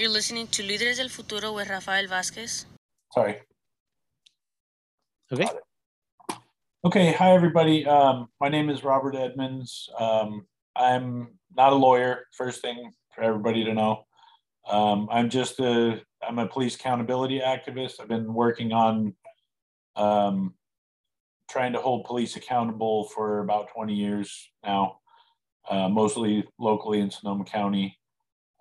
You're listening to Líderes del Futuro with Rafael Vázquez. Sorry. Okay. Okay. Hi, everybody. Um, my name is Robert Edmonds. Um, I'm not a lawyer. First thing for everybody to know. Um, I'm just a I'm a police accountability activist. I've been working on um, trying to hold police accountable for about 20 years now, uh, mostly locally in Sonoma County.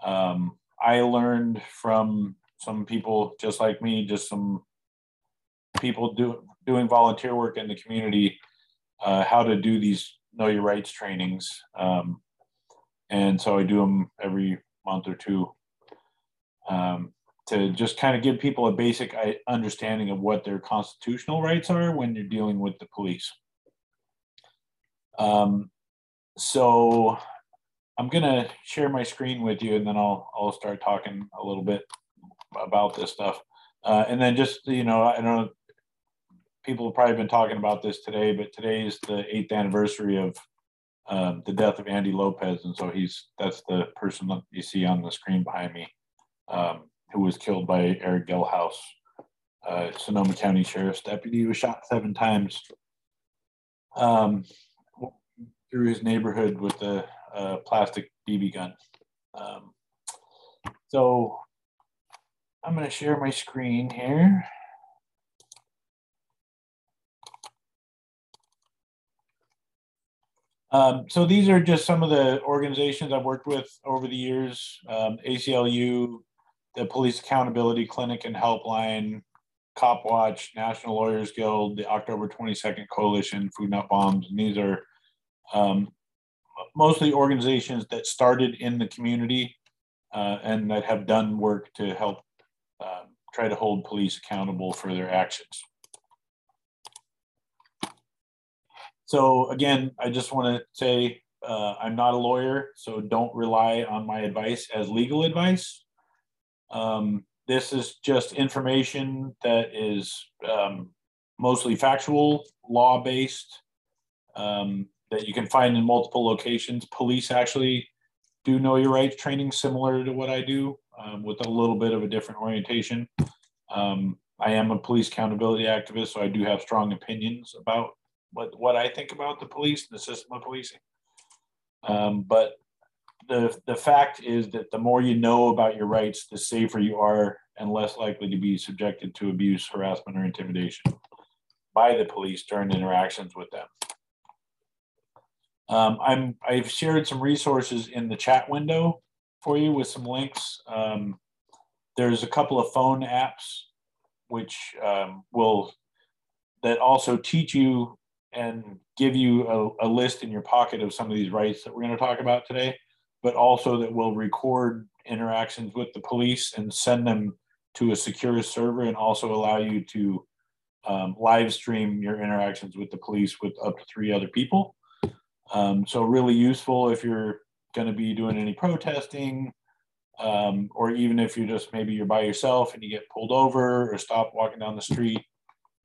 Um, I learned from some people just like me, just some people do, doing volunteer work in the community, uh, how to do these know your rights trainings. Um, and so I do them every month or two um, to just kind of give people a basic understanding of what their constitutional rights are when you're dealing with the police. Um, so I'm gonna share my screen with you, and then I'll I'll start talking a little bit about this stuff. Uh, and then just you know, I don't know, people have probably been talking about this today, but today is the eighth anniversary of um, the death of Andy Lopez, and so he's that's the person that you see on the screen behind me, um, who was killed by Erick Gelhaus, uh, Sonoma County Sheriff's deputy, was shot seven times um, through his neighborhood with a a plastic BB gun. Um, so I'm going to share my screen here. Um, so these are just some of the organizations I've worked with over the years. Um, ACLU, the Police Accountability Clinic and Helpline, Cop Watch, National Lawyers Guild, the October 22nd Coalition, Food Not Bombs. And these are um, mostly organizations that started in the community uh, and that have done work to help uh, try to hold police accountable for their actions. So again, I just want to say uh, I'm not a lawyer, so don't rely on my advice as legal advice. Um, this is just information that is um, mostly factual, law-based, um, that you can find in multiple locations. Police actually do know your rights training similar to what I do um, with a little bit of a different orientation. Um, I am a police accountability activist, so I do have strong opinions about what, what I think about the police and the system of policing. Um, but the, the fact is that the more you know about your rights, the safer you are and less likely to be subjected to abuse, harassment, or intimidation by the police during interactions with them. Um, I'm I've shared some resources in the chat window for you with some links. Um, there's a couple of phone apps which um, will that also teach you and give you a, a, list in your pocket of some of these rights that we're going to talk about today, but also that will record interactions with the police and send them to a secure server and also allow you to um, live stream your interactions with the police with up to three other people. Um, so really useful if you're going to be doing any protesting, um, or even if you're just maybe you're by yourself and you get pulled over or stop walking down the street.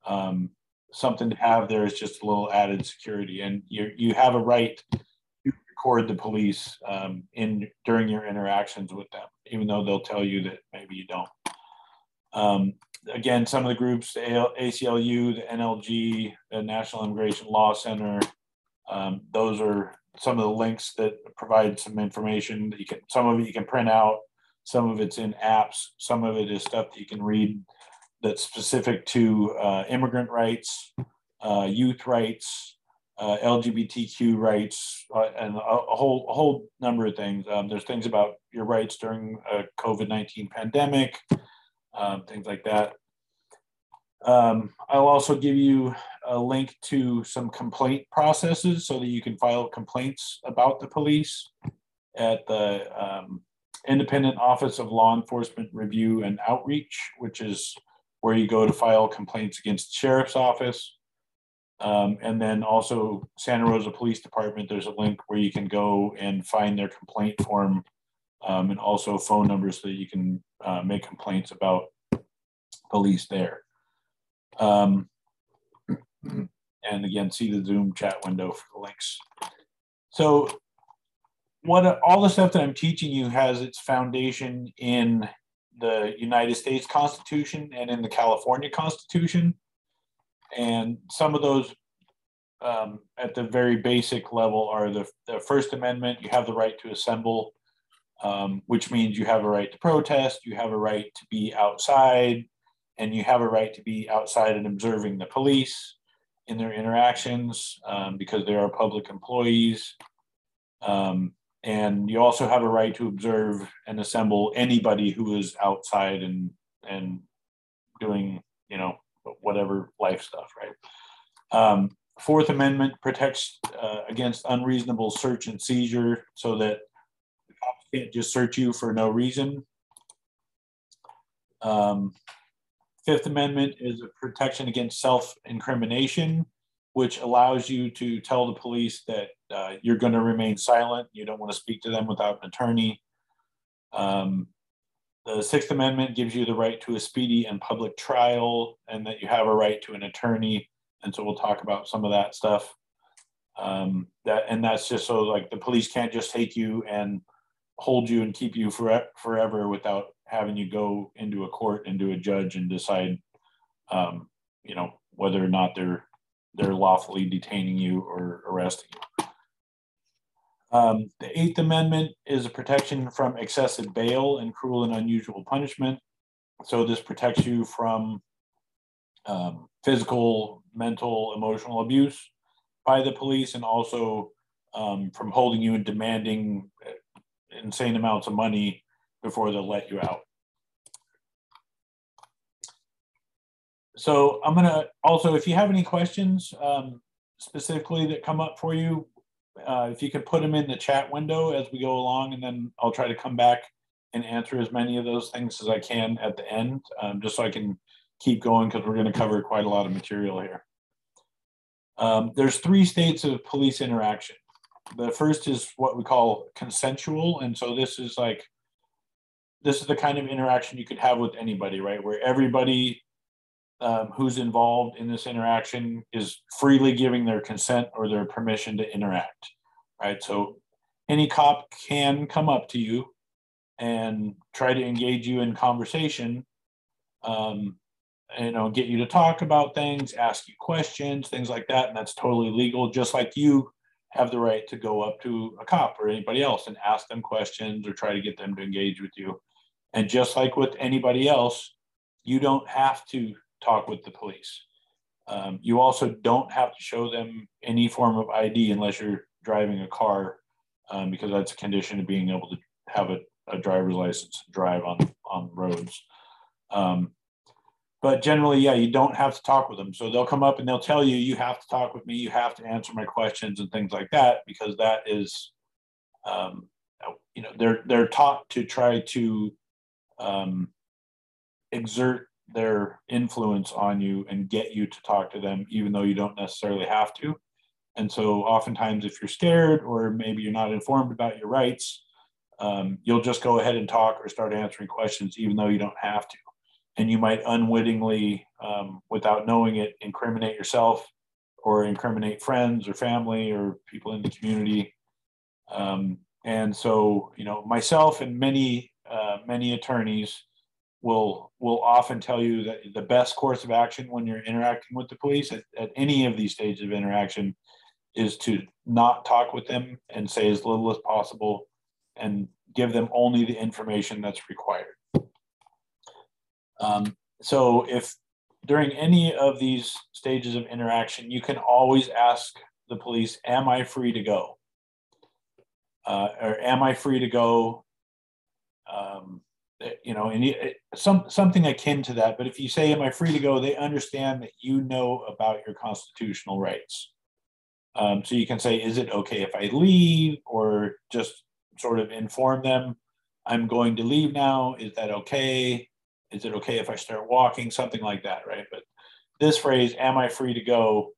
Um, something to have there is just a little added security, and you you have a right to record the police um, in during your interactions with them, even though they'll tell you that maybe you don't. Um, again, some of the groups, the ACLU, the NLG, the National Immigration Law Center, um, those are some of the links that provide some information that you can, some of it you can print out, some of it's in apps, some of it is stuff that you can read that's specific to uh, immigrant rights, uh, youth rights, uh, LGBTQ rights, uh, and a, a, whole a whole number of things. Um, there's things about your rights during a COVID nineteen pandemic, um, things like that. Um, I'll also give you a link to some complaint processes so that you can file complaints about the police at the um, Independent Office of Law Enforcement Review and Outreach, which is where you go to file complaints against the sheriff's office. Um, and then also Santa Rosa Police Department, there's a link where you can go and find their complaint form um, and also phone numbers so that you can uh, make complaints about police there. Um, and again, see the Zoom chat window for the links. So what all the stuff that I'm teaching you has its foundation in the United States Constitution and in the California Constitution. And some of those um, at the very basic level are the, the First Amendment, you have the right to assemble, um, which means you have a right to protest, you have a right to be outside, and you have a right to be outside and observing the police in their interactions um, because they are public employees. Um, and you also have a right to observe and assemble anybody who is outside and and doing you know whatever life stuff, right? Um, Fourth Amendment protects uh, against unreasonable search and seizure, so that cops can't just search you for no reason. Um, Fifth Amendment is a protection against self-incrimination, which allows you to tell the police that uh, you're going to remain silent. You don't want to speak to them without an attorney. Um, the Sixth Amendment gives you the right to a speedy and public trial, and that you have a right to an attorney. And so we'll talk about some of that stuff. Um, that and that's just so like the police can't just take you and hold you and keep you for, forever without having you go into a court and do a judge and decide, um, you know, whether or not they're they're lawfully detaining you or arresting you. Um, the Eighth Amendment is a protection from excessive bail and cruel and unusual punishment. So this protects you from um, physical, mental, emotional abuse by the police, and also um, from holding you and demanding insane amounts of money before they'll let you out. So I'm gonna also, if you have any questions um, specifically that come up for you, uh, if you could put them in the chat window as we go along, and then I'll try to come back and answer as many of those things as I can at the end, um, just so I can keep going because we're going to cover quite a lot of material here. Um, there's three states of police interaction. The first is what we call consensual, and so this is like this is the kind of interaction you could have with anybody, right? Where everybody um, who's involved in this interaction is freely giving their consent or their permission to interact, right? So any cop can come up to you and try to engage you in conversation, um, you know, get you to talk about things, ask you questions, things like that, and that's totally legal. Just like you have the right to go up to a cop or anybody else and ask them questions or try to get them to engage with you. And just like with anybody else, you don't have to talk with the police. Um, you also don't have to show them any form of ID unless you're driving a car, um, because that's a condition of being able to have a, a driver's license and drive on on roads. Um, but generally, yeah, you don't have to talk with them. So they'll come up and they'll tell you, you have to talk with me, you have to answer my questions and things like that, because that is, um, you know, they're they're taught to try to um, exert their influence on you and get you to talk to them, even though you don't necessarily have to. And so, oftentimes, if you're scared or maybe you're not informed about your rights, um, you'll just go ahead and talk or start answering questions, even though you don't have to. And you might unwittingly, um, without knowing it, incriminate yourself or incriminate friends or family or people in the community. Um, and so, you know, myself and many, uh, many attorneys will will often tell you that the best course of action when you're interacting with the police at, at any of these stages of interaction is to not talk with them and say as little as possible and give them only the information that's required. Um, so if during any of these stages of interaction, you can always ask the police, am I free to go? Uh, or am I free to go? Um, you know, and some something akin to that. But if you say, "Am I free to go?" they understand that you know about your constitutional rights. Um, so you can say, "Is it okay if I leave?" or just sort of inform them, "I'm going to leave now. Is that okay? Is it okay if I start walking?" Something like that, right? But this phrase, "Am I free to go?"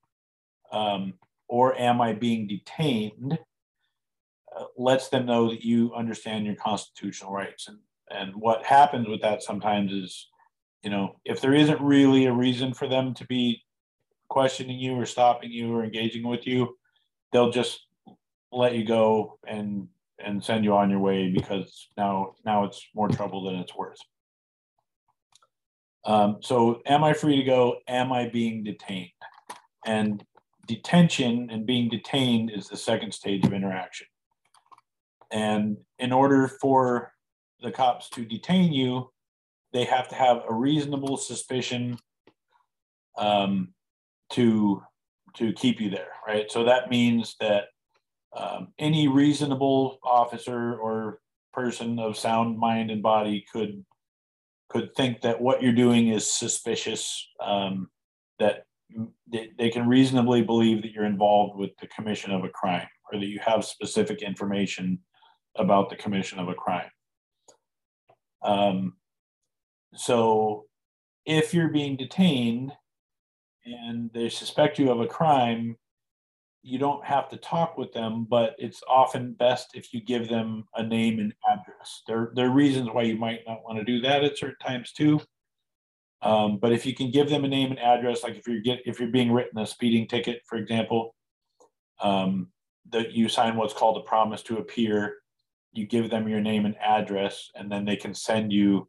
Um, or "Am I being detained?" Lets them know that you understand your constitutional rights and and what happens with that sometimes is you know if there isn't really a reason for them to be questioning you or stopping you or engaging with you they'll just let you go and and send you on your way because now now it's more trouble than it's worth Um, so, am I free to go? Am I being detained? And detention and being detained is the second stage of interaction. And in order for the cops to detain you, they have to have a reasonable suspicion um, to to keep you there, right? So that means that um, any reasonable officer or person of sound mind and body could could think that what you're doing is suspicious, um, that they, they can reasonably believe that you're involved with the commission of a crime or that you have specific information about the commission of a crime. Um, so if you're being detained and they suspect you of a crime, you don't have to talk with them, but it's often best if you give them a name and address. There, there are reasons why you might not want to do that at certain times too. Um, but if you can give them a name and address, like if you're get if you're being written a speeding ticket, for example, um, that you sign what's called a promise to appear, you give them your name and address, and then they can send you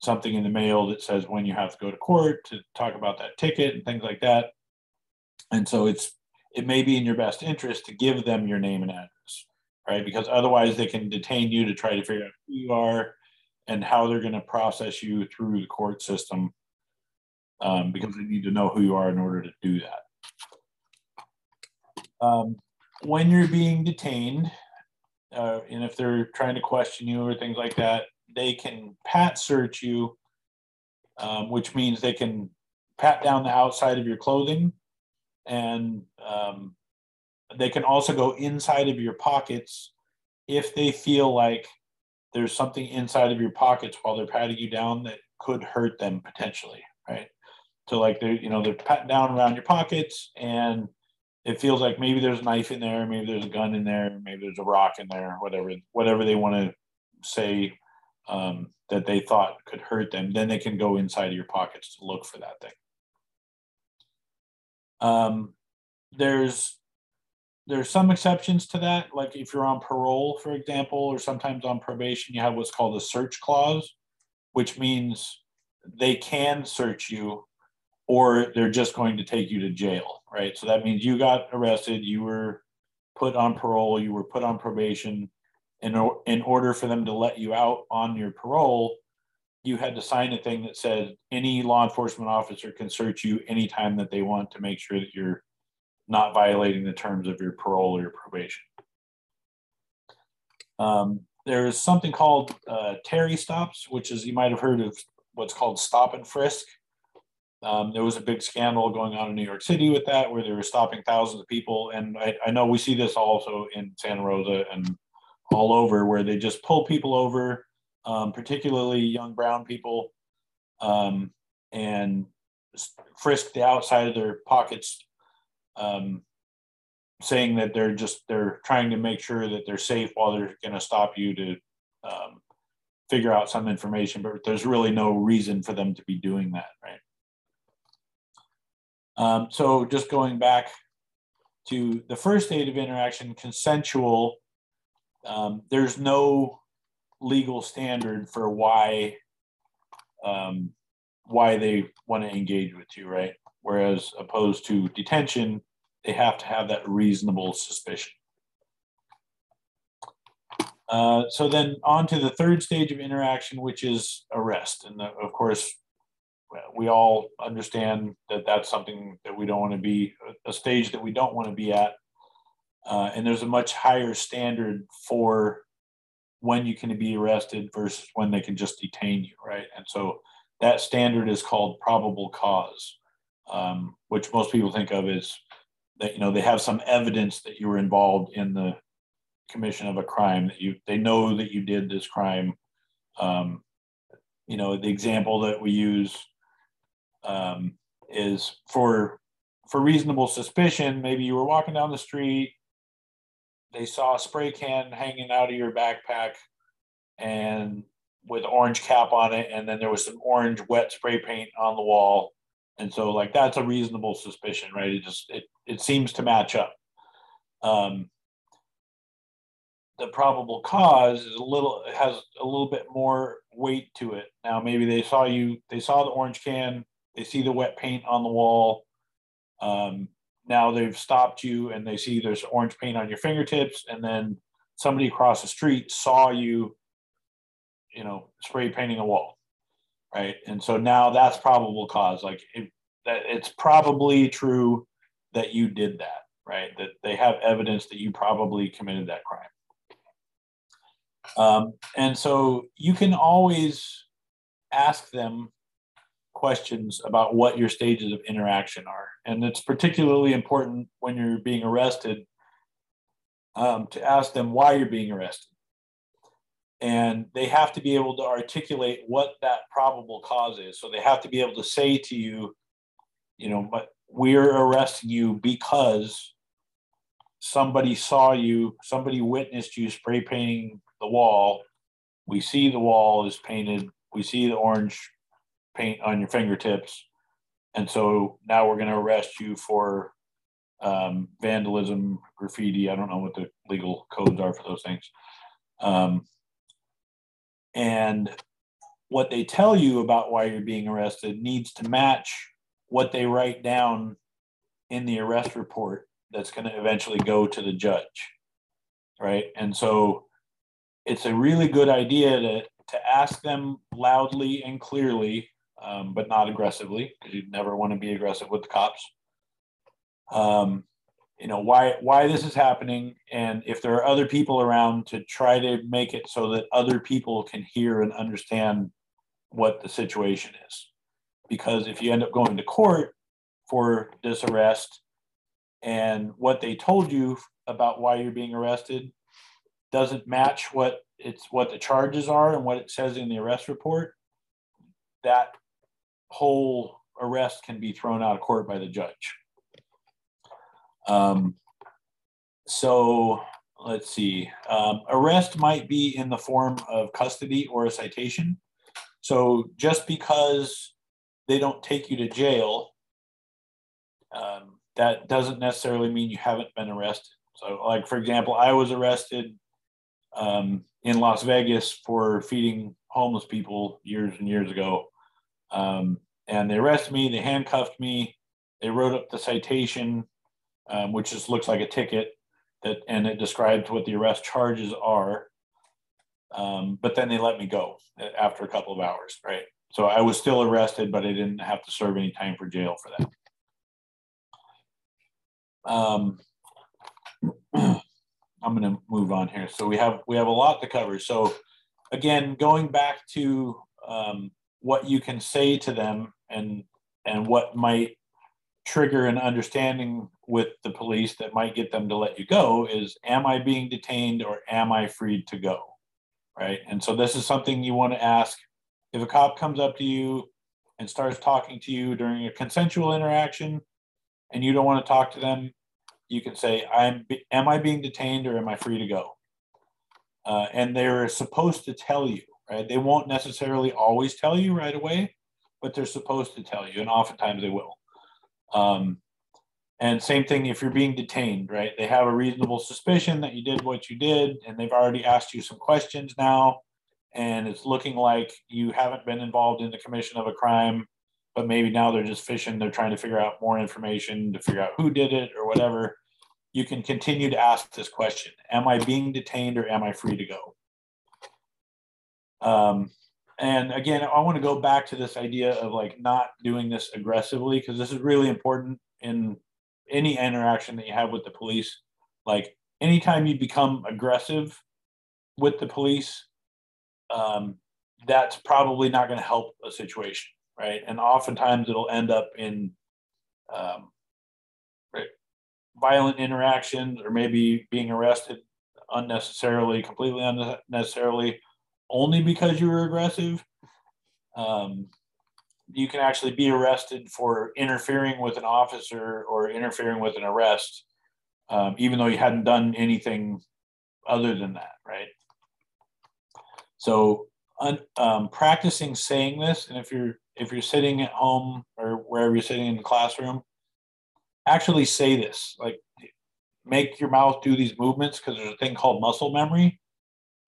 something in the mail that says when you have to go to court to talk about that ticket and things like that. And so it's it may be in your best interest to give them your name and address, right? Because otherwise they can detain you to try to figure out who you are and how they're going to process you through the court system um, because they need to know who you are in order to do that. Um, when you're being detained, uh, and if they're trying to question you or things like that, they can pat search you, um, which means they can pat down the outside of your clothing and um, they can also go inside of your pockets if they feel like there's something inside of your pockets while they're patting you down that could hurt them potentially right? So like they're you know they're patting down around your pockets and it feels like maybe there's a knife in there maybe there's a gun in there maybe there's a rock in there whatever whatever they want to say um, that they thought could hurt them then they can go inside of your pockets to look for that thing. Um, there's there's some exceptions to that, like if you're on parole, for example, or sometimes on probation, you have what's called a search clause, which means they can search you or they're just going to take you to jail, right? So that means you got arrested, you were put on parole, you were put on probation. In, in order for them to let you out on your parole, you had to sign a thing that said any law enforcement officer can search you anytime that they want to make sure that you're not violating the terms of your parole or your probation. Um, there's something called uh, Terry stops, which is you might have heard of what's called stop and frisk. Um, there was a big scandal going on in New York City with that, where they were stopping thousands of people. And I, I know we see this also in Santa Rosa and all over, where they just pull people over um, particularly young brown people, um, and frisk the outside of their pockets, um, saying that they're just they're trying to make sure that they're safe while they're going to stop you to um, figure out some information, but there's really no reason for them to be doing that, right? Um, so just going back to the first state of interaction, consensual. Um, there's no legal standard for why um, why they want to engage with you, right? Whereas opposed to detention, they have to have that reasonable suspicion. Uh, so then on to the third stage of interaction, which is arrest. And the, of course, we all understand that that's something that we don't want to be, a stage that we don't want to be at. Uh, and there's a much higher standard for when you can be arrested versus when they can just detain you, right? And so that standard is called probable cause, um, which most people think of as that you know they have some evidence that you were involved in the commission of a crime that you they know that you did this crime. Um, you know the example that we use um, is for for reasonable suspicion. Maybe you were walking down the street they saw a spray can hanging out of your backpack and with orange cap on it and then there was some orange wet spray paint on the wall and so like that's a reasonable suspicion right it just it, it seems to match up um, the probable cause is a little has a little bit more weight to it. Now, maybe they saw you, they saw the orange can, they see the wet paint on the wall. Um, now they've stopped you and they see there's orange paint on your fingertips, and then somebody across the street saw you, you know, spray painting a wall, right? And so now that's probable cause. Like it, that, it's probably true that you did that, right? That they have evidence that you probably committed that crime. Um, and so you can always ask them questions about what your stages of interaction are. And it's particularly important when you're being arrested um, to ask them why you're being arrested. And they have to be able to articulate what that probable cause is. So they have to be able to say to you, you know, but we're arresting you because somebody saw you, somebody witnessed you spray painting the wall. We see the wall is painted. We see the orange paint on your fingertips. And so now we're going to arrest you for um, vandalism, graffiti. I don't know what the legal codes are for those things. Um, and what they tell you about why you're being arrested needs to match what they write down in the arrest report that's going to eventually go to the judge. Right. And so it's a really good idea to, to ask them loudly and clearly, um, but not aggressively, because you never want to be aggressive with the cops. Um, you know why why this is happening, and if there are other people around, to try to make it so that other people can hear and understand what the situation is. Because if you end up going to court for this arrest, and what they told you about why you're being arrested doesn't match what it's what the charges are and what it says in the arrest report, that whole arrest can be thrown out of court by the judge. Um, so let's see. Um, arrest might be in the form of custody or a citation. So just because they don't take you to jail, um, that doesn't necessarily mean you haven't been arrested. So, like for example, I was arrested um, in Las Vegas for feeding homeless people years and years ago. Um, and they arrested me, they handcuffed me, they wrote up the citation, um, which just looks like a ticket, that, and it describes what the arrest charges are. Um, but then they let me go after a couple of hours, right? So I was still arrested, but I didn't have to serve any time for jail for that. Um, I'm going to move on here. So we have we have a lot to cover. So again, going back to um, what you can say to them and and what might trigger an understanding with the police that might get them to let you go is am I being detained or am I free to go? Right. And so this is something you want to ask if a cop comes up to you and starts talking to you during a consensual interaction and you don't want to talk to them, you can say, "I'm am I being detained or am I free to go?" Uh, and they're supposed to tell you, right? They won't necessarily always tell you right away, but they're supposed to tell you, and oftentimes they will. Um, and same thing if you're being detained, right? They have a reasonable suspicion that you did what you did, and they've already asked you some questions now, and it's looking like you haven't been involved in the commission of a crime but maybe now they're just fishing. They're trying to figure out more information to figure out who did it or whatever. You can continue to ask this question Am I being detained or am I free to go? Um, and again, I want to go back to this idea of like not doing this aggressively because this is really important in any interaction that you have with the police. Like anytime you become aggressive with the police, um, that's probably not going to help a situation right? And oftentimes it'll end up in um, violent interactions or maybe being arrested unnecessarily, completely unnecessarily, only because you were aggressive. Um, you can actually be arrested for interfering with an officer or interfering with an arrest, um, even though you hadn't done anything other than that, right? So, un, um, practicing saying this, and if you're if you're sitting at home or wherever you're sitting in the classroom, actually say this. Like make your mouth do these movements because there's a thing called muscle memory.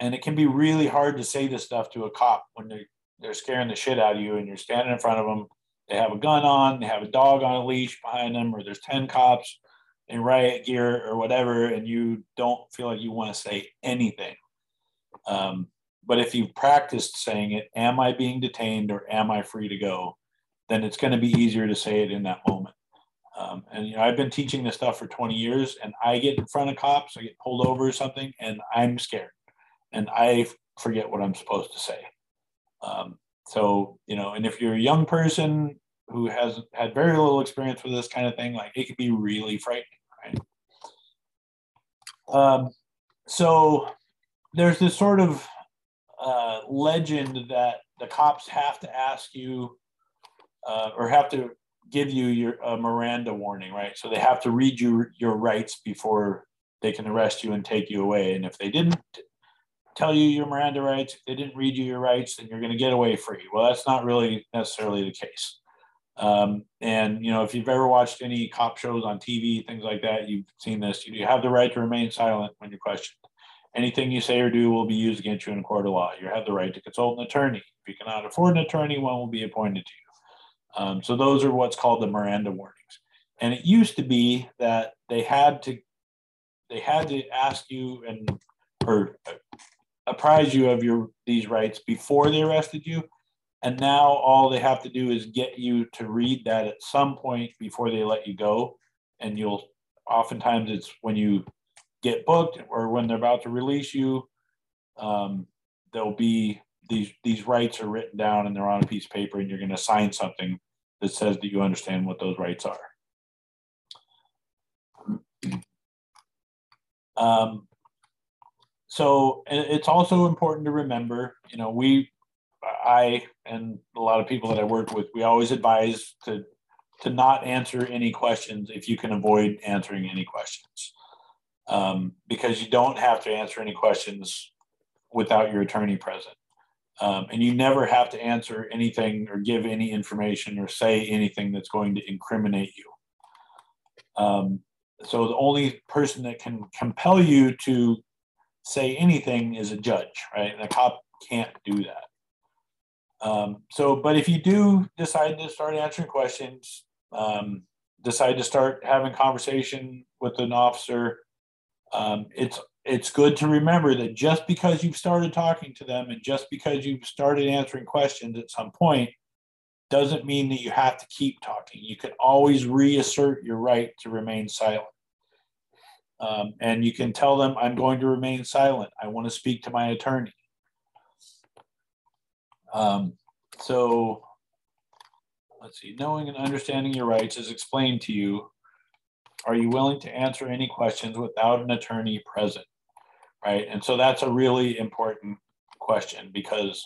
And it can be really hard to say this stuff to a cop when they're, they're scaring the shit out of you and you're standing in front of them. They have a gun on, they have a dog on a leash behind them, or there's 10 cops in riot gear or whatever, and you don't feel like you want to say anything. Um, but if you've practiced saying it, am I being detained or am I free to go? Then it's going to be easier to say it in that moment. Um, and you know, I've been teaching this stuff for 20 years, and I get in front of cops, I get pulled over or something, and I'm scared, and I forget what I'm supposed to say. Um, so you know, and if you're a young person who has had very little experience with this kind of thing, like it can be really frightening, right? Um, so there's this sort of uh, legend that the cops have to ask you uh, or have to give you your Miranda warning, right? So they have to read you your rights before they can arrest you and take you away. And if they didn't tell you your Miranda rights, if they didn't read you your rights, then you're going to get away free. Well, that's not really necessarily the case. Um, and you know, if you've ever watched any cop shows on TV, things like that, you've seen this. You have the right to remain silent when you're questioned. Anything you say or do will be used against you in a court of law. You have the right to consult an attorney. If you cannot afford an attorney, one will be appointed to you. Um, so those are what's called the Miranda warnings. And it used to be that they had to they had to ask you and or apprise you of your these rights before they arrested you. And now all they have to do is get you to read that at some point before they let you go. And you'll oftentimes it's when you get booked or when they're about to release you, um, there'll be these these rights are written down and they're on a piece of paper, and you're going to sign something that says that you understand what those rights are. Um, so it's also important to remember, you know, we, I, and a lot of people that I work with, we always advise to to not answer any questions if you can avoid answering any questions um, because you don't have to answer any questions without your attorney present. Um, and you never have to answer anything or give any information or say anything that's going to incriminate you. Um, so the only person that can compel you to say anything is a judge, right? And a cop can't do that. Um, so, but if you do decide to start answering questions, um, decide to start having conversation with an officer, um, it's it's good to remember that just because you've started talking to them and just because you've started answering questions at some point doesn't mean that you have to keep talking. You can always reassert your right to remain silent. Um, and you can tell them, I'm going to remain silent. I want to speak to my attorney. Um, so let's see, knowing and understanding your rights is explained to you are you willing to answer any questions without an attorney present? Right. And so that's a really important question because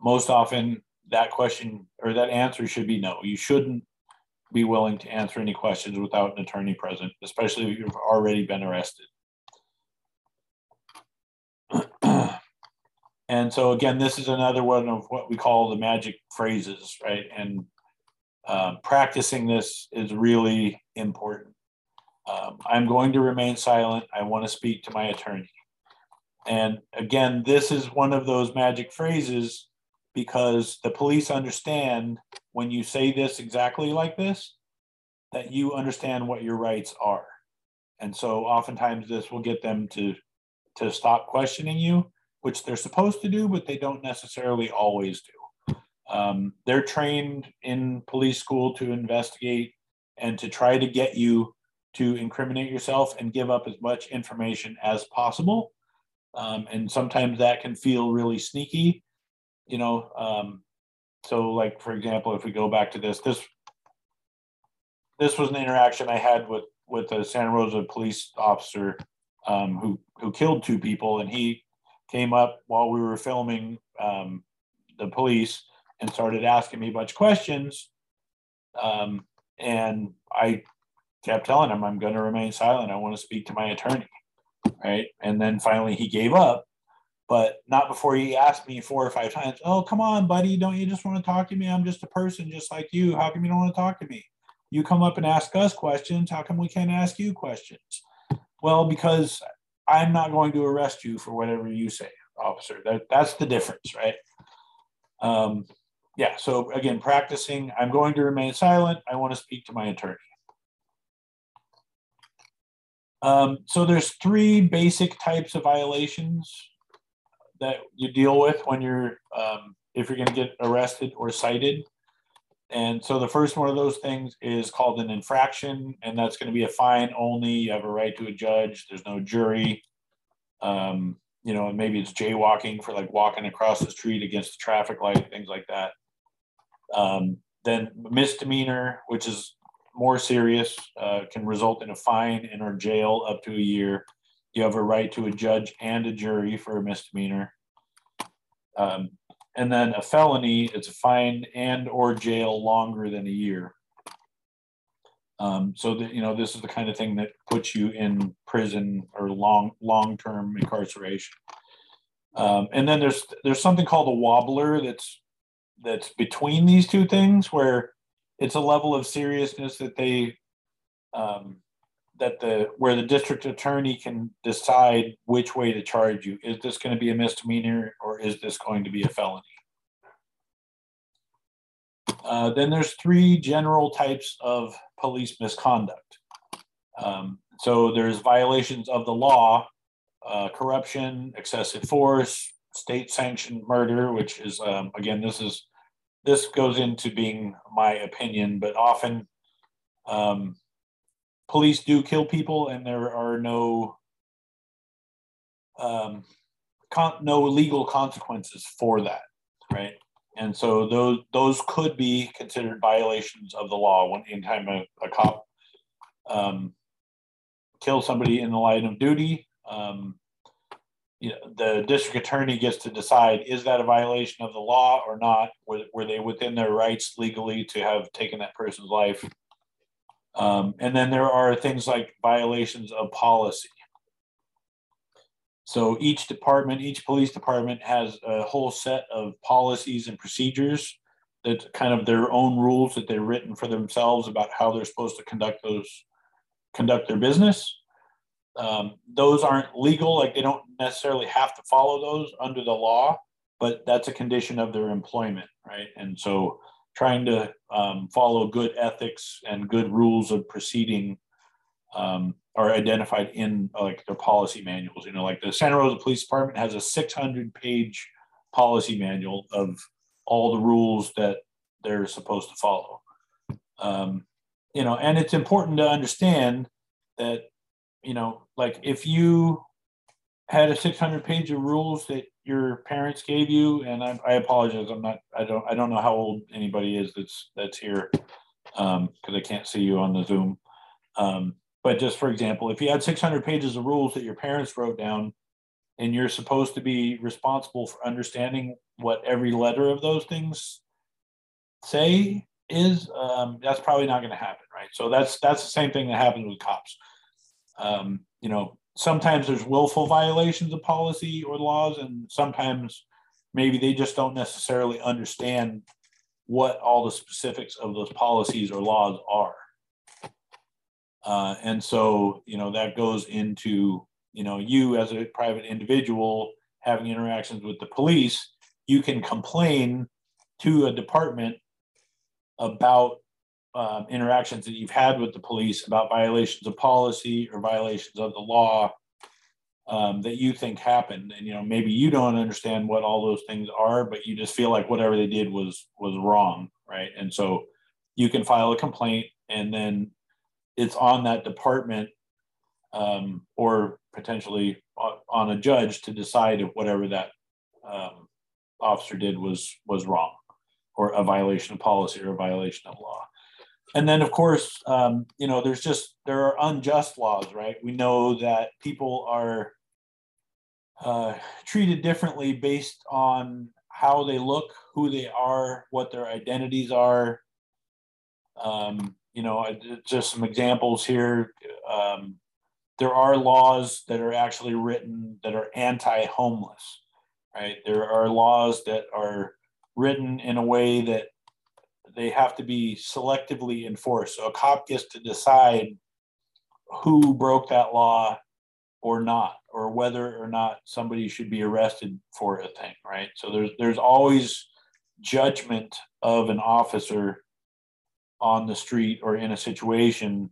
most often that question or that answer should be no. You shouldn't be willing to answer any questions without an attorney present, especially if you've already been arrested. and so again, this is another one of what we call the magic phrases, right? And uh, practicing this is really important. Um, I'm going to remain silent. I want to speak to my attorney. And again, this is one of those magic phrases because the police understand when you say this exactly like this, that you understand what your rights are. And so oftentimes this will get them to, to stop questioning you, which they're supposed to do, but they don't necessarily always do. Um, they're trained in police school to investigate and to try to get you to incriminate yourself and give up as much information as possible. Um, and sometimes that can feel really sneaky, you know. Um, so, like for example, if we go back to this, this this was an interaction I had with with a Santa Rosa police officer um, who who killed two people, and he came up while we were filming um, the police and started asking me a bunch of questions. Um, and I kept telling him, I'm going to remain silent. I want to speak to my attorney. Right. And then finally he gave up, but not before he asked me four or five times, Oh, come on, buddy. Don't you just want to talk to me? I'm just a person just like you. How come you don't want to talk to me? You come up and ask us questions. How come we can't ask you questions? Well, because I'm not going to arrest you for whatever you say. officer. That, that's the difference, right? Um, yeah, so again, practicing, I'm going to remain silent. I want to speak to my attorney. Um, so there's three basic types of violations that you deal with when you're, um, if you're going to get arrested or cited. And so the first one of those things is called an infraction, and that's going to be a fine only. You have a right to a judge. There's no jury. Um, you know, and maybe it's jaywalking for like walking across the street against the traffic light, things like that. Um, then misdemeanor, which is more serious, uh, can result in a fine and or jail up to a year. You have a right to a judge and a jury for a misdemeanor. Um, and then a felony, it's a fine and or jail longer than a year. Um, so that you know, this is the kind of thing that puts you in prison or long long term incarceration. Um, and then there's there's something called a wobbler that's that's between these two things where it's a level of seriousness that they um, that the where the district attorney can decide which way to charge you. Is this going to be a misdemeanor or is this going to be a felony? Uh, then there's three general types of police misconduct. Um, so there's violations of the law, uh, corruption, excessive force, state sanctioned murder, which is um, again this is this goes into being my opinion, but often um, police do kill people, and there are no um, con- no legal consequences for that, right? And so those those could be considered violations of the law when anytime a, a cop um, kills somebody in the line of duty. Um, you know, the district attorney gets to decide is that a violation of the law or not? Were, were they within their rights legally to have taken that person's life? Um, and then there are things like violations of policy. So each department, each police department has a whole set of policies and procedures that kind of their own rules that they've written for themselves about how they're supposed to conduct those conduct their business um, those aren't legal like they don't necessarily have to follow those under the law but that's a condition of their employment right and so trying to um, follow good ethics and good rules of proceeding um, are identified in like their policy manuals. You know like the santa rosa police department has a 600 page policy manual of all the rules that they're supposed to follow. Um, you know and it's important to understand that you know, like if you had a 600 page of rules that your parents gave you, and I, I apologize, I'm not, I don't, I don't know how old anybody is that's that's here because um, I can't see you on the Zoom. Um, but just for example, if you had 600 pages of rules that your parents wrote down, and you're supposed to be responsible for understanding what every letter of those things say is, um, that's probably not going to happen, right? So that's that's the same thing that happens with cops um, you know, sometimes there's willful violations of policy or laws, and sometimes maybe they just don't necessarily understand what all the specifics of those policies or laws are. Uh, and so, you know, that goes into, you know, you as a private individual having interactions with the police, you can complain to a department about um, interactions that you've had with the police about violations of policy or violations of the law um, that you think happened. And you know maybe you don't understand what all those things are but you just feel like whatever they did was was wrong right? And so you can file a complaint and then it's on that department um, or potentially on a judge to decide if whatever that um, officer did was was wrong or a violation of policy or a violation of law and then of course um, you know there's just there are unjust laws right? We know that people are uh, treated differently based on how they look who they are what their identities are. Um, you know just some examples here. Um, there are laws that are actually written that are anti-homeless right? There are laws that are written in a way that they have to be selectively enforced. So a cop gets to decide who broke that law or not, or whether or not somebody should be arrested for a thing, right? So there's there's always judgment of an officer on the street or in a situation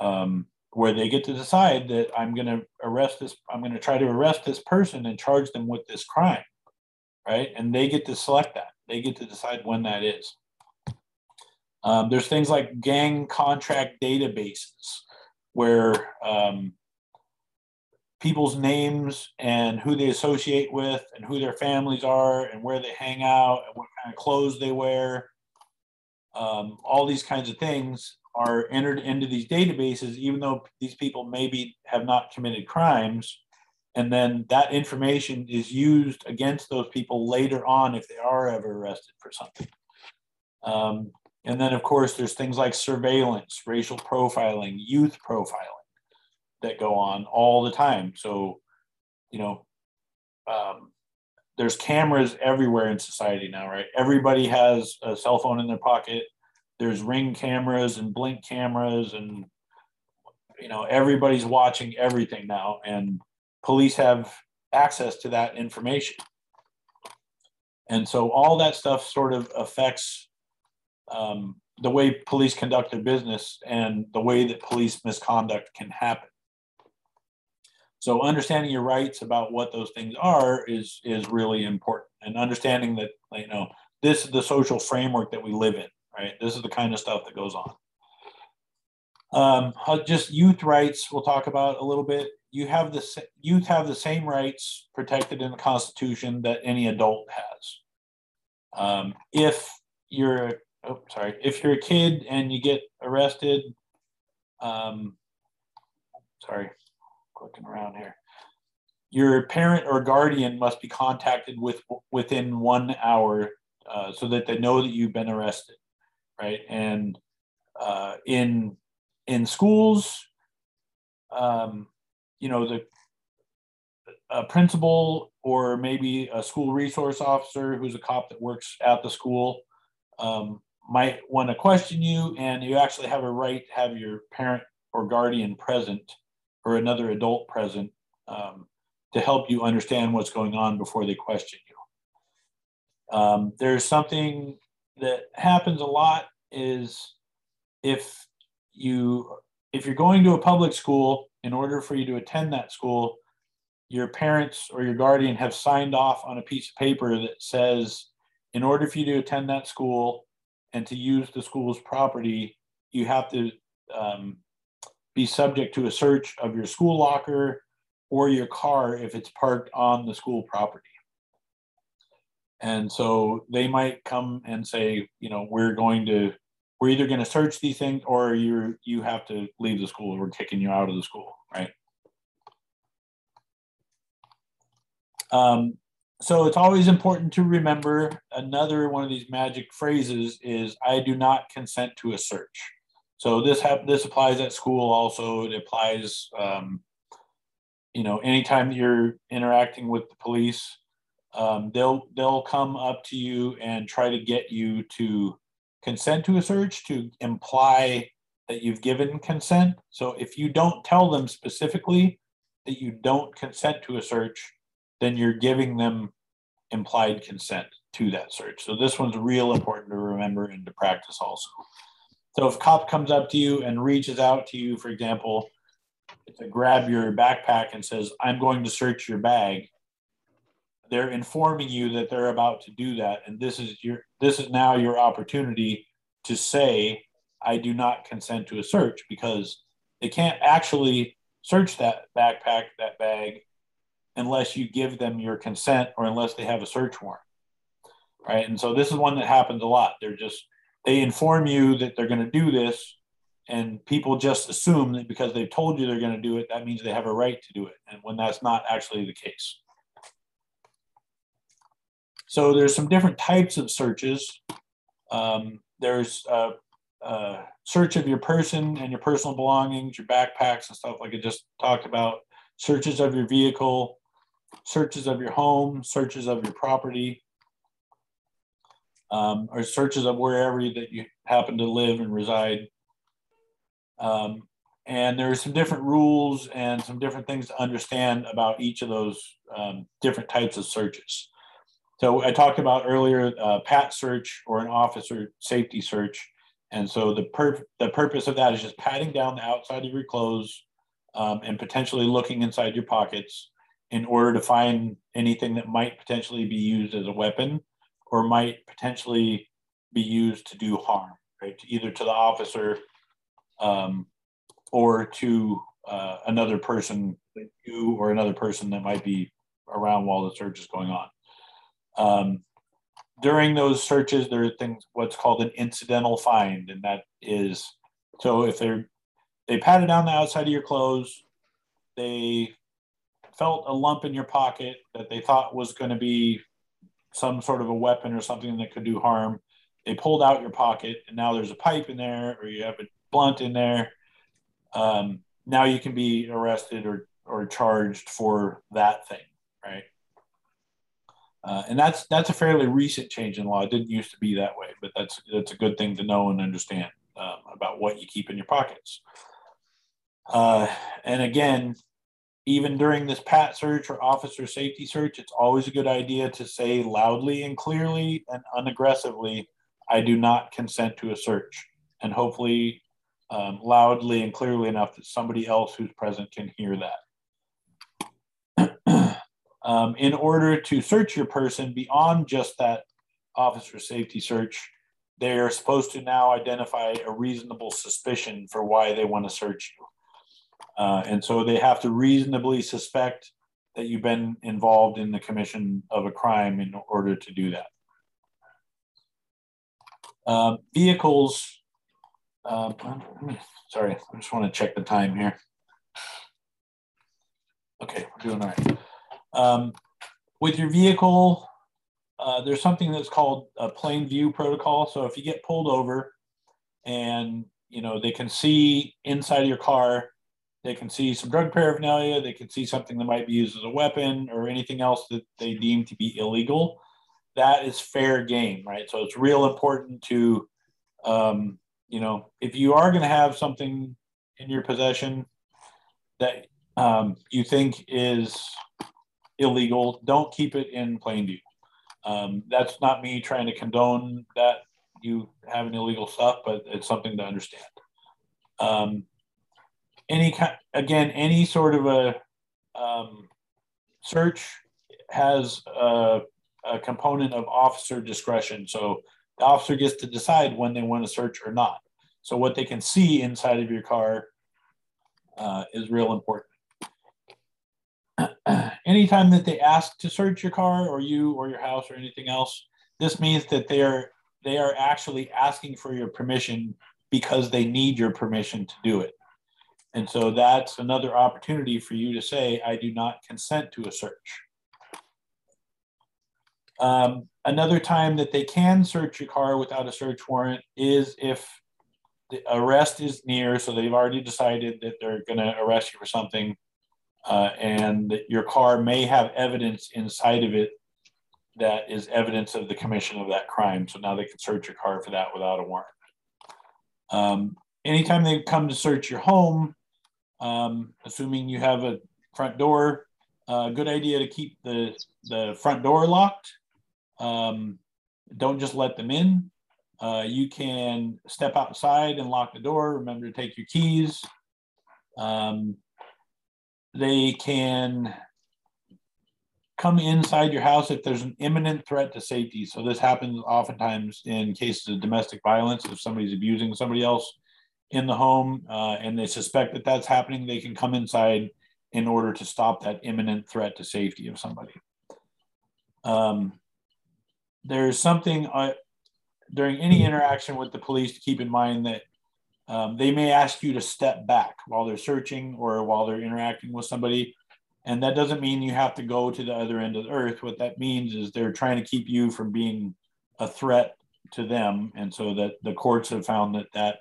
um, where they get to decide that I'm going to arrest this, I'm going to try to arrest this person and charge them with this crime, right? And they get to select that. They get to decide when that is. Um, there's things like gang contract databases where um, people's names and who they associate with and who their families are and where they hang out and what kind of clothes they wear. Um, all these kinds of things are entered into these databases, even though these people maybe have not committed crimes. And then that information is used against those people later on if they are ever arrested for something. Um, and then, of course, there's things like surveillance, racial profiling, youth profiling that go on all the time. So, you know, um, there's cameras everywhere in society now, right? Everybody has a cell phone in their pocket. There's ring cameras and blink cameras, and you know everybody's watching everything now, and police have access to that information. And so all that stuff sort of affects um, the way police conduct their business and the way that police misconduct can happen. So understanding your rights about what those things are is is really important, and understanding that you know this is the social framework that we live in. Right, this is the kind of stuff that goes on. Um, just youth rights, we'll talk about a little bit. You have the youth have the same rights protected in the Constitution that any adult has. Um, if you're, oh, sorry, if you're a kid and you get arrested, um, sorry, clicking around here. Your parent or guardian must be contacted with within one hour uh, so that they know that you've been arrested, right? And uh, in in schools, um, you know, the a principal or maybe a school resource officer who's a cop that works at the school um, might want to question you, and you actually have a right to have your parent or guardian present or another adult present um, to help you understand what's going on before they question you. Um, there's something that happens a lot is if you if you're going to a public school in order for you to attend that school your parents or your guardian have signed off on a piece of paper that says in order for you to attend that school and to use the school's property you have to um, be subject to a search of your school locker or your car if it's parked on the school property. And so they might come and say, you know, we're going to, we're either going to search these things or you're, you have to leave the school. We're kicking you out of the school, right? Um, so it's always important to remember another one of these magic phrases is I do not consent to a search. So this have this applies at school also. It applies, um, you know, anytime that you're interacting with the police, um, they'll they'll come up to you and try to get you to consent to a search to imply that you've given consent. So if you don't tell them specifically that you don't consent to a search, then you're giving them implied consent to that search. So this one's real important to remember and to practice also. So if cop comes up to you and reaches out to you, for example, to grab your backpack and says, I'm going to search your bag, they're informing you that they're about to do that. And this is your this is now your opportunity to say, I do not consent to a search because they can't actually search that backpack, that bag, unless you give them your consent or unless they have a search warrant. Right. And so this is one that happens a lot. They're just they inform you that they're going to do this and people just assume that because they've told you they're going to do it that means they have a right to do it and when that's not actually the case so there's some different types of searches um, there's a, a, search of your person and your personal belongings your backpacks and stuff like i just talked about searches of your vehicle searches of your home searches of your property um, or searches of wherever that you happen to live and reside. Um, and there are some different rules and some different things to understand about each of those um, different types of searches. So I talked about earlier, uh, pat search or an officer safety search. And so the, pur- the purpose of that is just patting down the outside of your clothes um, and potentially looking inside your pockets in order to find anything that might potentially be used as a weapon or might potentially be used to do harm, right? Either to the officer um, or to uh, another person, you or another person that might be around while the search is going on. Um, during those searches, there are things what's called an incidental find, and that is so if they're they patted down the outside of your clothes, they felt a lump in your pocket that they thought was going to be some sort of a weapon or something that could do harm. They pulled out your pocket, and now there's a pipe in there, or you have a blunt in there. Um, now you can be arrested or or charged for that thing, right? Uh, and that's that's a fairly recent change in law. It didn't used to be that way, but that's that's a good thing to know and understand um, about what you keep in your pockets. Uh, and again, even during this pat search or officer safety search, it's always a good idea to say loudly and clearly and unaggressively, "I do not consent to a search," and hopefully um, loudly and clearly enough that somebody else who's present can hear that. um, in order to search your person beyond just that officer safety search, they are supposed to now identify a reasonable suspicion for why they want to search you. Uh, and so they have to reasonably suspect that you've been involved in the commission of a crime in order to do that. Uh, vehicles, uh, sorry, I just want to check the time here. Okay, we're doing all right. Um, with your vehicle, uh, there's something that's called a plain view protocol. So if you get pulled over and you know they can see inside of your car, they can see some drug paraphernalia, they can see something that might be used as a weapon or anything else that they deem to be illegal. That is fair game, right? So it's real important to, um, you know, if you are going to have something in your possession that um, you think is illegal, don't keep it in plain view. Um, that's not me trying to condone that you have an illegal stuff, but it's something to understand. Um, any kind, again, any sort of a um, search has a, a component of officer discretion. So the officer gets to decide when they want to search or not. So what they can see inside of your car uh, is real important. anytime that they ask to search your car or you or your house or anything else, this means that they are they are actually asking for your permission because they need your permission to do it. And so that's another opportunity for you to say, I do not consent to a search. Um, another time that they can search your car without a search warrant is if the arrest is near. So they've already decided that they're going to arrest you for something uh, and your car may have evidence inside of it that is evidence of the commission of that crime. So now they can search your car for that without a warrant. Um, anytime they come to search your home, um, assuming you have a front door, a uh, good idea to keep the, the front door locked. Um, don't just let them in. Uh, you can step outside and lock the door. Remember to take your keys. Um, they can come inside your house if there's an imminent threat to safety. So this happens oftentimes in cases of domestic violence. If somebody's abusing somebody else in the home uh, and they suspect that that's happening, they can come inside in order to stop that imminent threat to safety of somebody. Um, there's something uh, during any interaction with the police to keep in mind that um, they may ask you to step back while they're searching or while they're interacting with somebody. And that doesn't mean you have to go to the other end of the earth. What that means is they're trying to keep you from being a threat to them. And so that the courts have found that that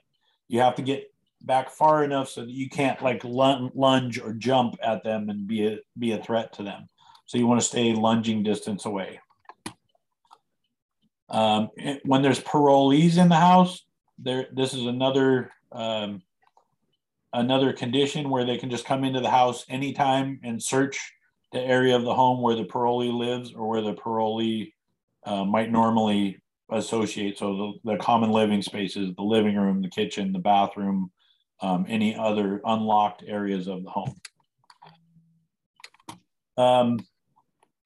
you have to get back far enough so that you can't like lunge or jump at them and be a, be a threat to them. So you want to stay lunging distance away. Um, when there's parolees in the house, there this is another um, another condition where they can just come into the house anytime and search the area of the home where the parolee lives or where the parolee uh, might normally associate. So the, the common living spaces, the living room, the kitchen, the bathroom, um, any other unlocked areas of the home. Um,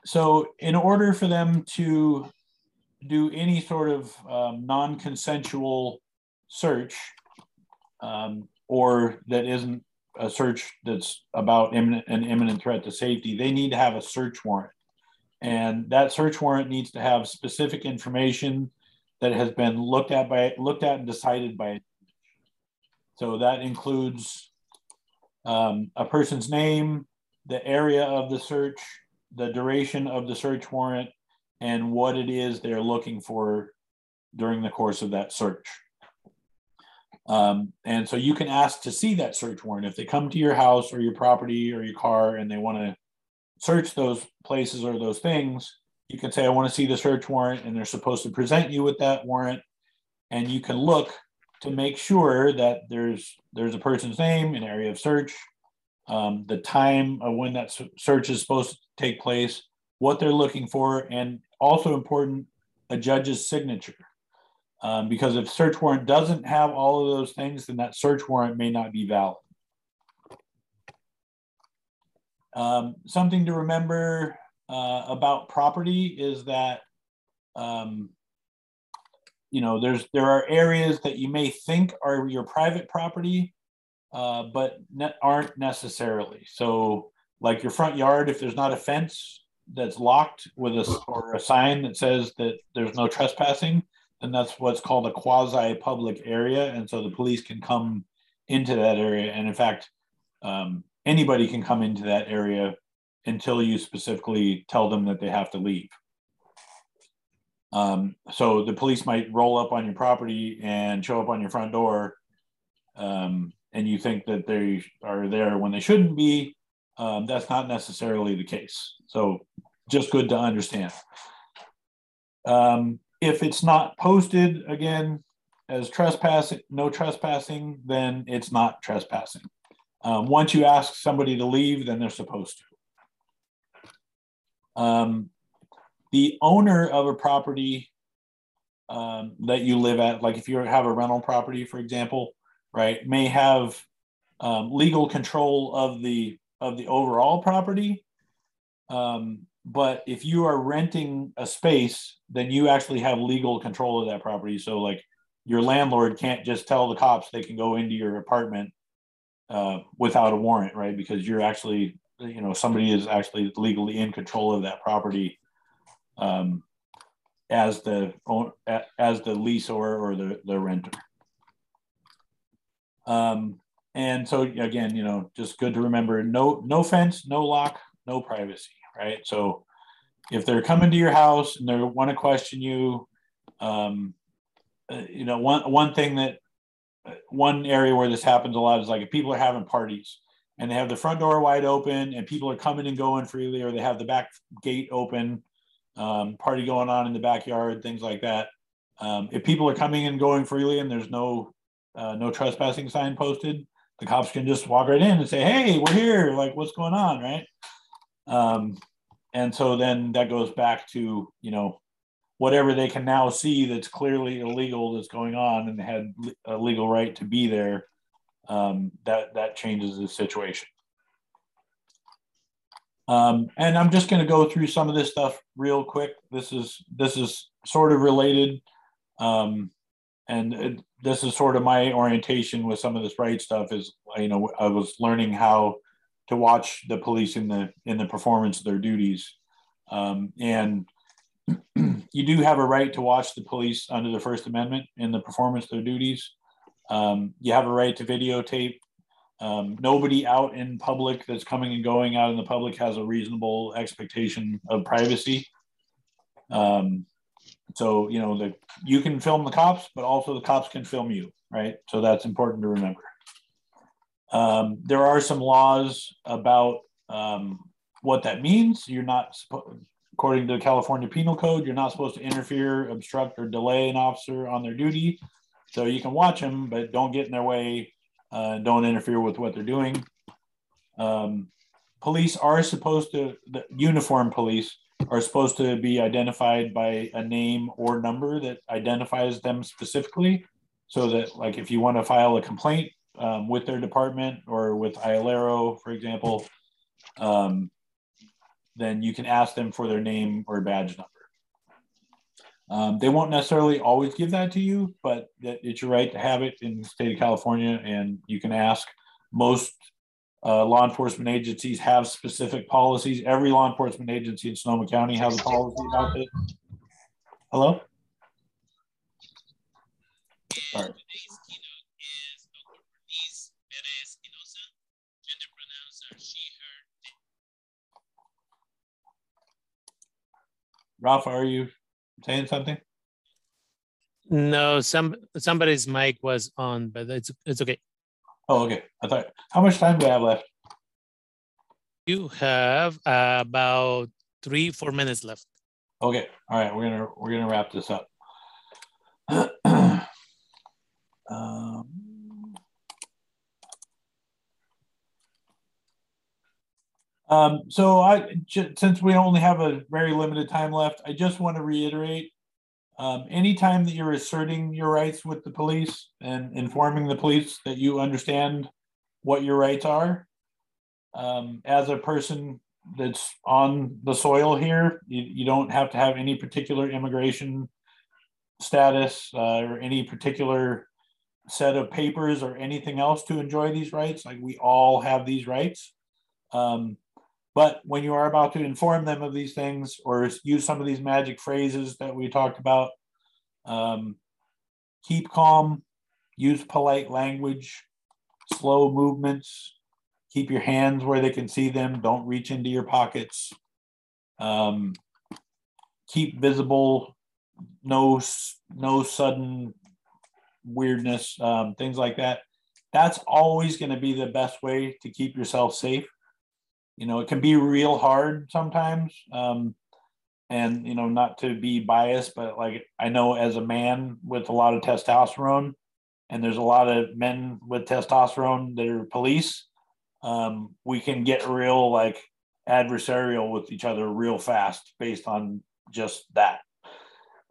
so in order for them to do any sort of um, non-consensual search um, or that isn't a search that's about imminent, an imminent threat to safety, they need to have a search warrant. And that search warrant needs to have specific information that has been looked at by looked at and decided by. So that includes um, a person's name, the area of the search, the duration of the search warrant, and what it is they're looking for during the course of that search. Um, and so you can ask to see that search warrant if they come to your house or your property or your car and they want to search those places or those things. You can say, I want to see the search warrant, and they're supposed to present you with that warrant. And you can look to make sure that there's there's a person's name, an area of search, um, the time of when that search is supposed to take place, what they're looking for, and also important, a judge's signature. Um, because if search warrant doesn't have all of those things, then that search warrant may not be valid. Um, something to remember uh, about property is that um, you know there's there are areas that you may think are your private property, uh, but ne aren't necessarily. So, like your front yard, if there's not a fence that's locked with a or a sign that says that there's no trespassing, then that's what's called a quasi public area, and so the police can come into that area. And in fact, um, anybody can come into that area until you specifically tell them that they have to leave. Um, so the police might roll up on your property and show up on your front door, um, and you think that they are there when they shouldn't be. Um, that's not necessarily the case. So just good to understand. Um, if it's not posted again as trespassing, no trespassing, then it's not trespassing. Um, once you ask somebody to leave, then they're supposed to. Um, the owner of a property um, that you live at, like if you have a rental property, for example, right, may have um, legal control of the of the overall property. Um, but if you are renting a space, then you actually have legal control of that property. So, like, your landlord can't just tell the cops they can go into your apartment uh, without a warrant, right? Because you're actually, you know, somebody is actually legally in control of that property um, as the as the leaseor or the the renter. Um, and so again, you know, just good to remember: no no fence, no lock, no privacy, right? So if they're coming to your house and they want to question you, um, uh, you know, one one thing that one area where this happens a lot is like if people are having parties and they have the front door wide open and people are coming and going freely, or they have the back gate open, um, party going on in the backyard, things like that. Um, if people are coming and going freely and there's no uh, no trespassing sign posted, the cops can just walk right in and say, "Hey, we're here. Like, what's going on?" Right? Um, and so then that goes back to you know whatever they can now see that's clearly illegal that's going on and had a legal right to be there, um, that that changes the situation. Um, and I'm just going to go through some of this stuff real quick. This is this is sort of related, um, and it, this is sort of my orientation with some of this right stuff. Is you know I was learning how to watch the police in the in the performance of their duties, um, and you do have a right to watch the police under the First Amendment in the performance of their duties. Um, you have a right to videotape. Um, nobody out in public that's coming and going out in the public has a reasonable expectation of privacy. Um, so you know the you can film the cops, but also the cops can film you, right? So that's important to remember. Um, there are some laws about um, what that means. You're not According to the California Penal Code, you're not supposed to interfere, obstruct, or delay an officer on their duty. So you can watch them, but don't get in their way Uh, don't interfere with what they're doing. Um, police are supposed to, the uniform police are supposed to be identified by a name or number that identifies them specifically. So that, like, if you want to file a complaint um, with their department or with IOLERO, for example, um, then you can ask them for their name or badge number. Um, they won't necessarily always give that to you, but it's your right to have it in the state of California, and you can ask. Most uh, law enforcement agencies have specific policies. Every law enforcement agency in Sonoma County has a policy about this. Hello? Rafa, are you saying something? No, some somebody's mic was on, but it's it's okay. Oh, okay. I thought. How much time do I have left? You have uh, about three, four minutes left. Okay. All right. We're gonna we're gonna wrap this up. um, um, so I, since we only have a very limited time left, I just want to reiterate um, anytime that you're asserting your rights with the police and informing the police that you understand what your rights are, um, as a person that's on the soil here, you, you, don't have to have any particular immigration status uh, or any particular set of papers or anything else to enjoy these rights. Like we all have these rights. Um, but when you are about to inform them of these things or use some of these magic phrases that we talked about, um, keep calm, use polite language, slow movements, keep your hands where they can see them, don't reach into your pockets, um, keep visible, no, no sudden weirdness, um, things like that. That's always going to be the best way to keep yourself safe you know, it can be real hard sometimes. Um, and you know, not to be biased, but like I know as a man with a lot of testosterone, and there's a lot of men with testosterone that are police. Um, we can get real like adversarial with each other real fast based on just that.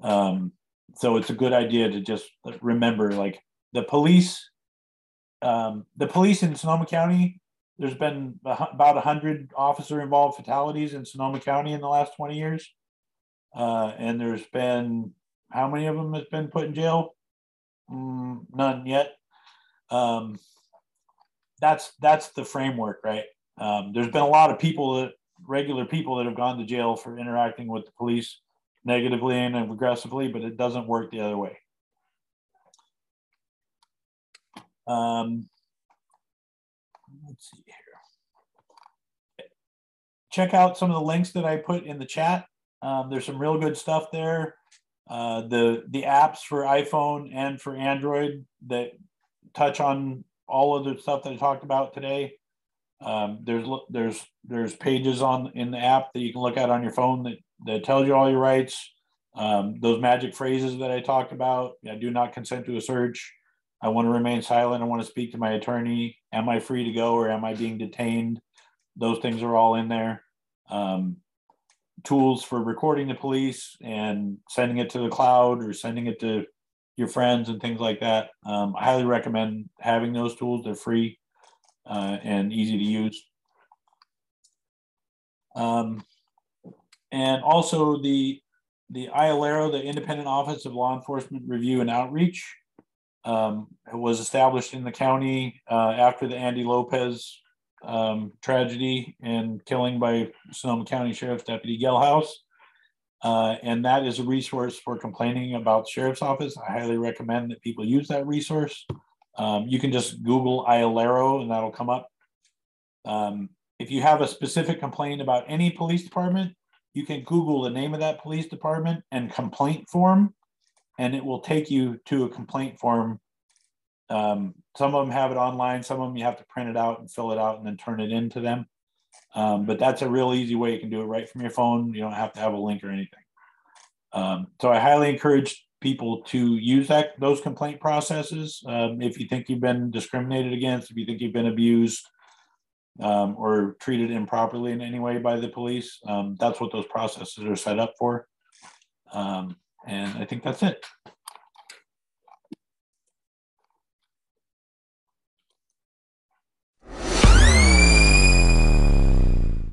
Um, so it's a good idea to just remember like the police um, the police in Sonoma County there's been about 100 officer involved fatalities in Sonoma County in the last 20 years. Uh, and there's been, how many of them has been put in jail? Mm, none yet. Um, that's that's the framework, right? Um, there's been a lot of people that regular people that have gone to jail for interacting with the police negatively and aggressively, but it doesn't work the other way. Um, let's see here. Check out some of the links that I put in the chat. Um, there's some real good stuff there. Uh, the the apps for iPhone and for Android that touch on all of the stuff that I talked about today. Um, there's there's there's pages on in the app that you can look at on your phone that that tells you all your rights. Um, those magic phrases that I talked about. I do not consent to a search. I want to remain silent. I want to speak to my attorney. Am I free to go or am I being detained? Those things are all in there. Um, tools for recording the police and sending it to the cloud or sending it to your friends and things like that. Um, I highly recommend having those tools. They're free uh, and easy to use. Um, and also the the IOLERO, the Independent Office of Law Enforcement Review and Outreach, um, was established in the county uh, after the Andy Lopez um, tragedy and killing by Sonoma County Sheriff's Deputy Gelhaus. Uh, and that is a resource for complaining about the sheriff's office. I highly recommend that people use that resource. Um, you can just Google IOLERO and that'll come up. Um, if you have a specific complaint about any police department, you can Google the name of that police department and complaint form and it will take you to a complaint form. Um, some of them have it online, some of them you have to print it out and fill it out and then turn it into them. Um, but that's a real easy way you can do it right from your phone. You don't have to have a link or anything. Um, so I highly encourage people to use that, those complaint processes. Um, if you think you've been discriminated against, if you think you've been abused um, or treated improperly in any way by the police, um, that's what those processes are set up for. Um, and I think that's it.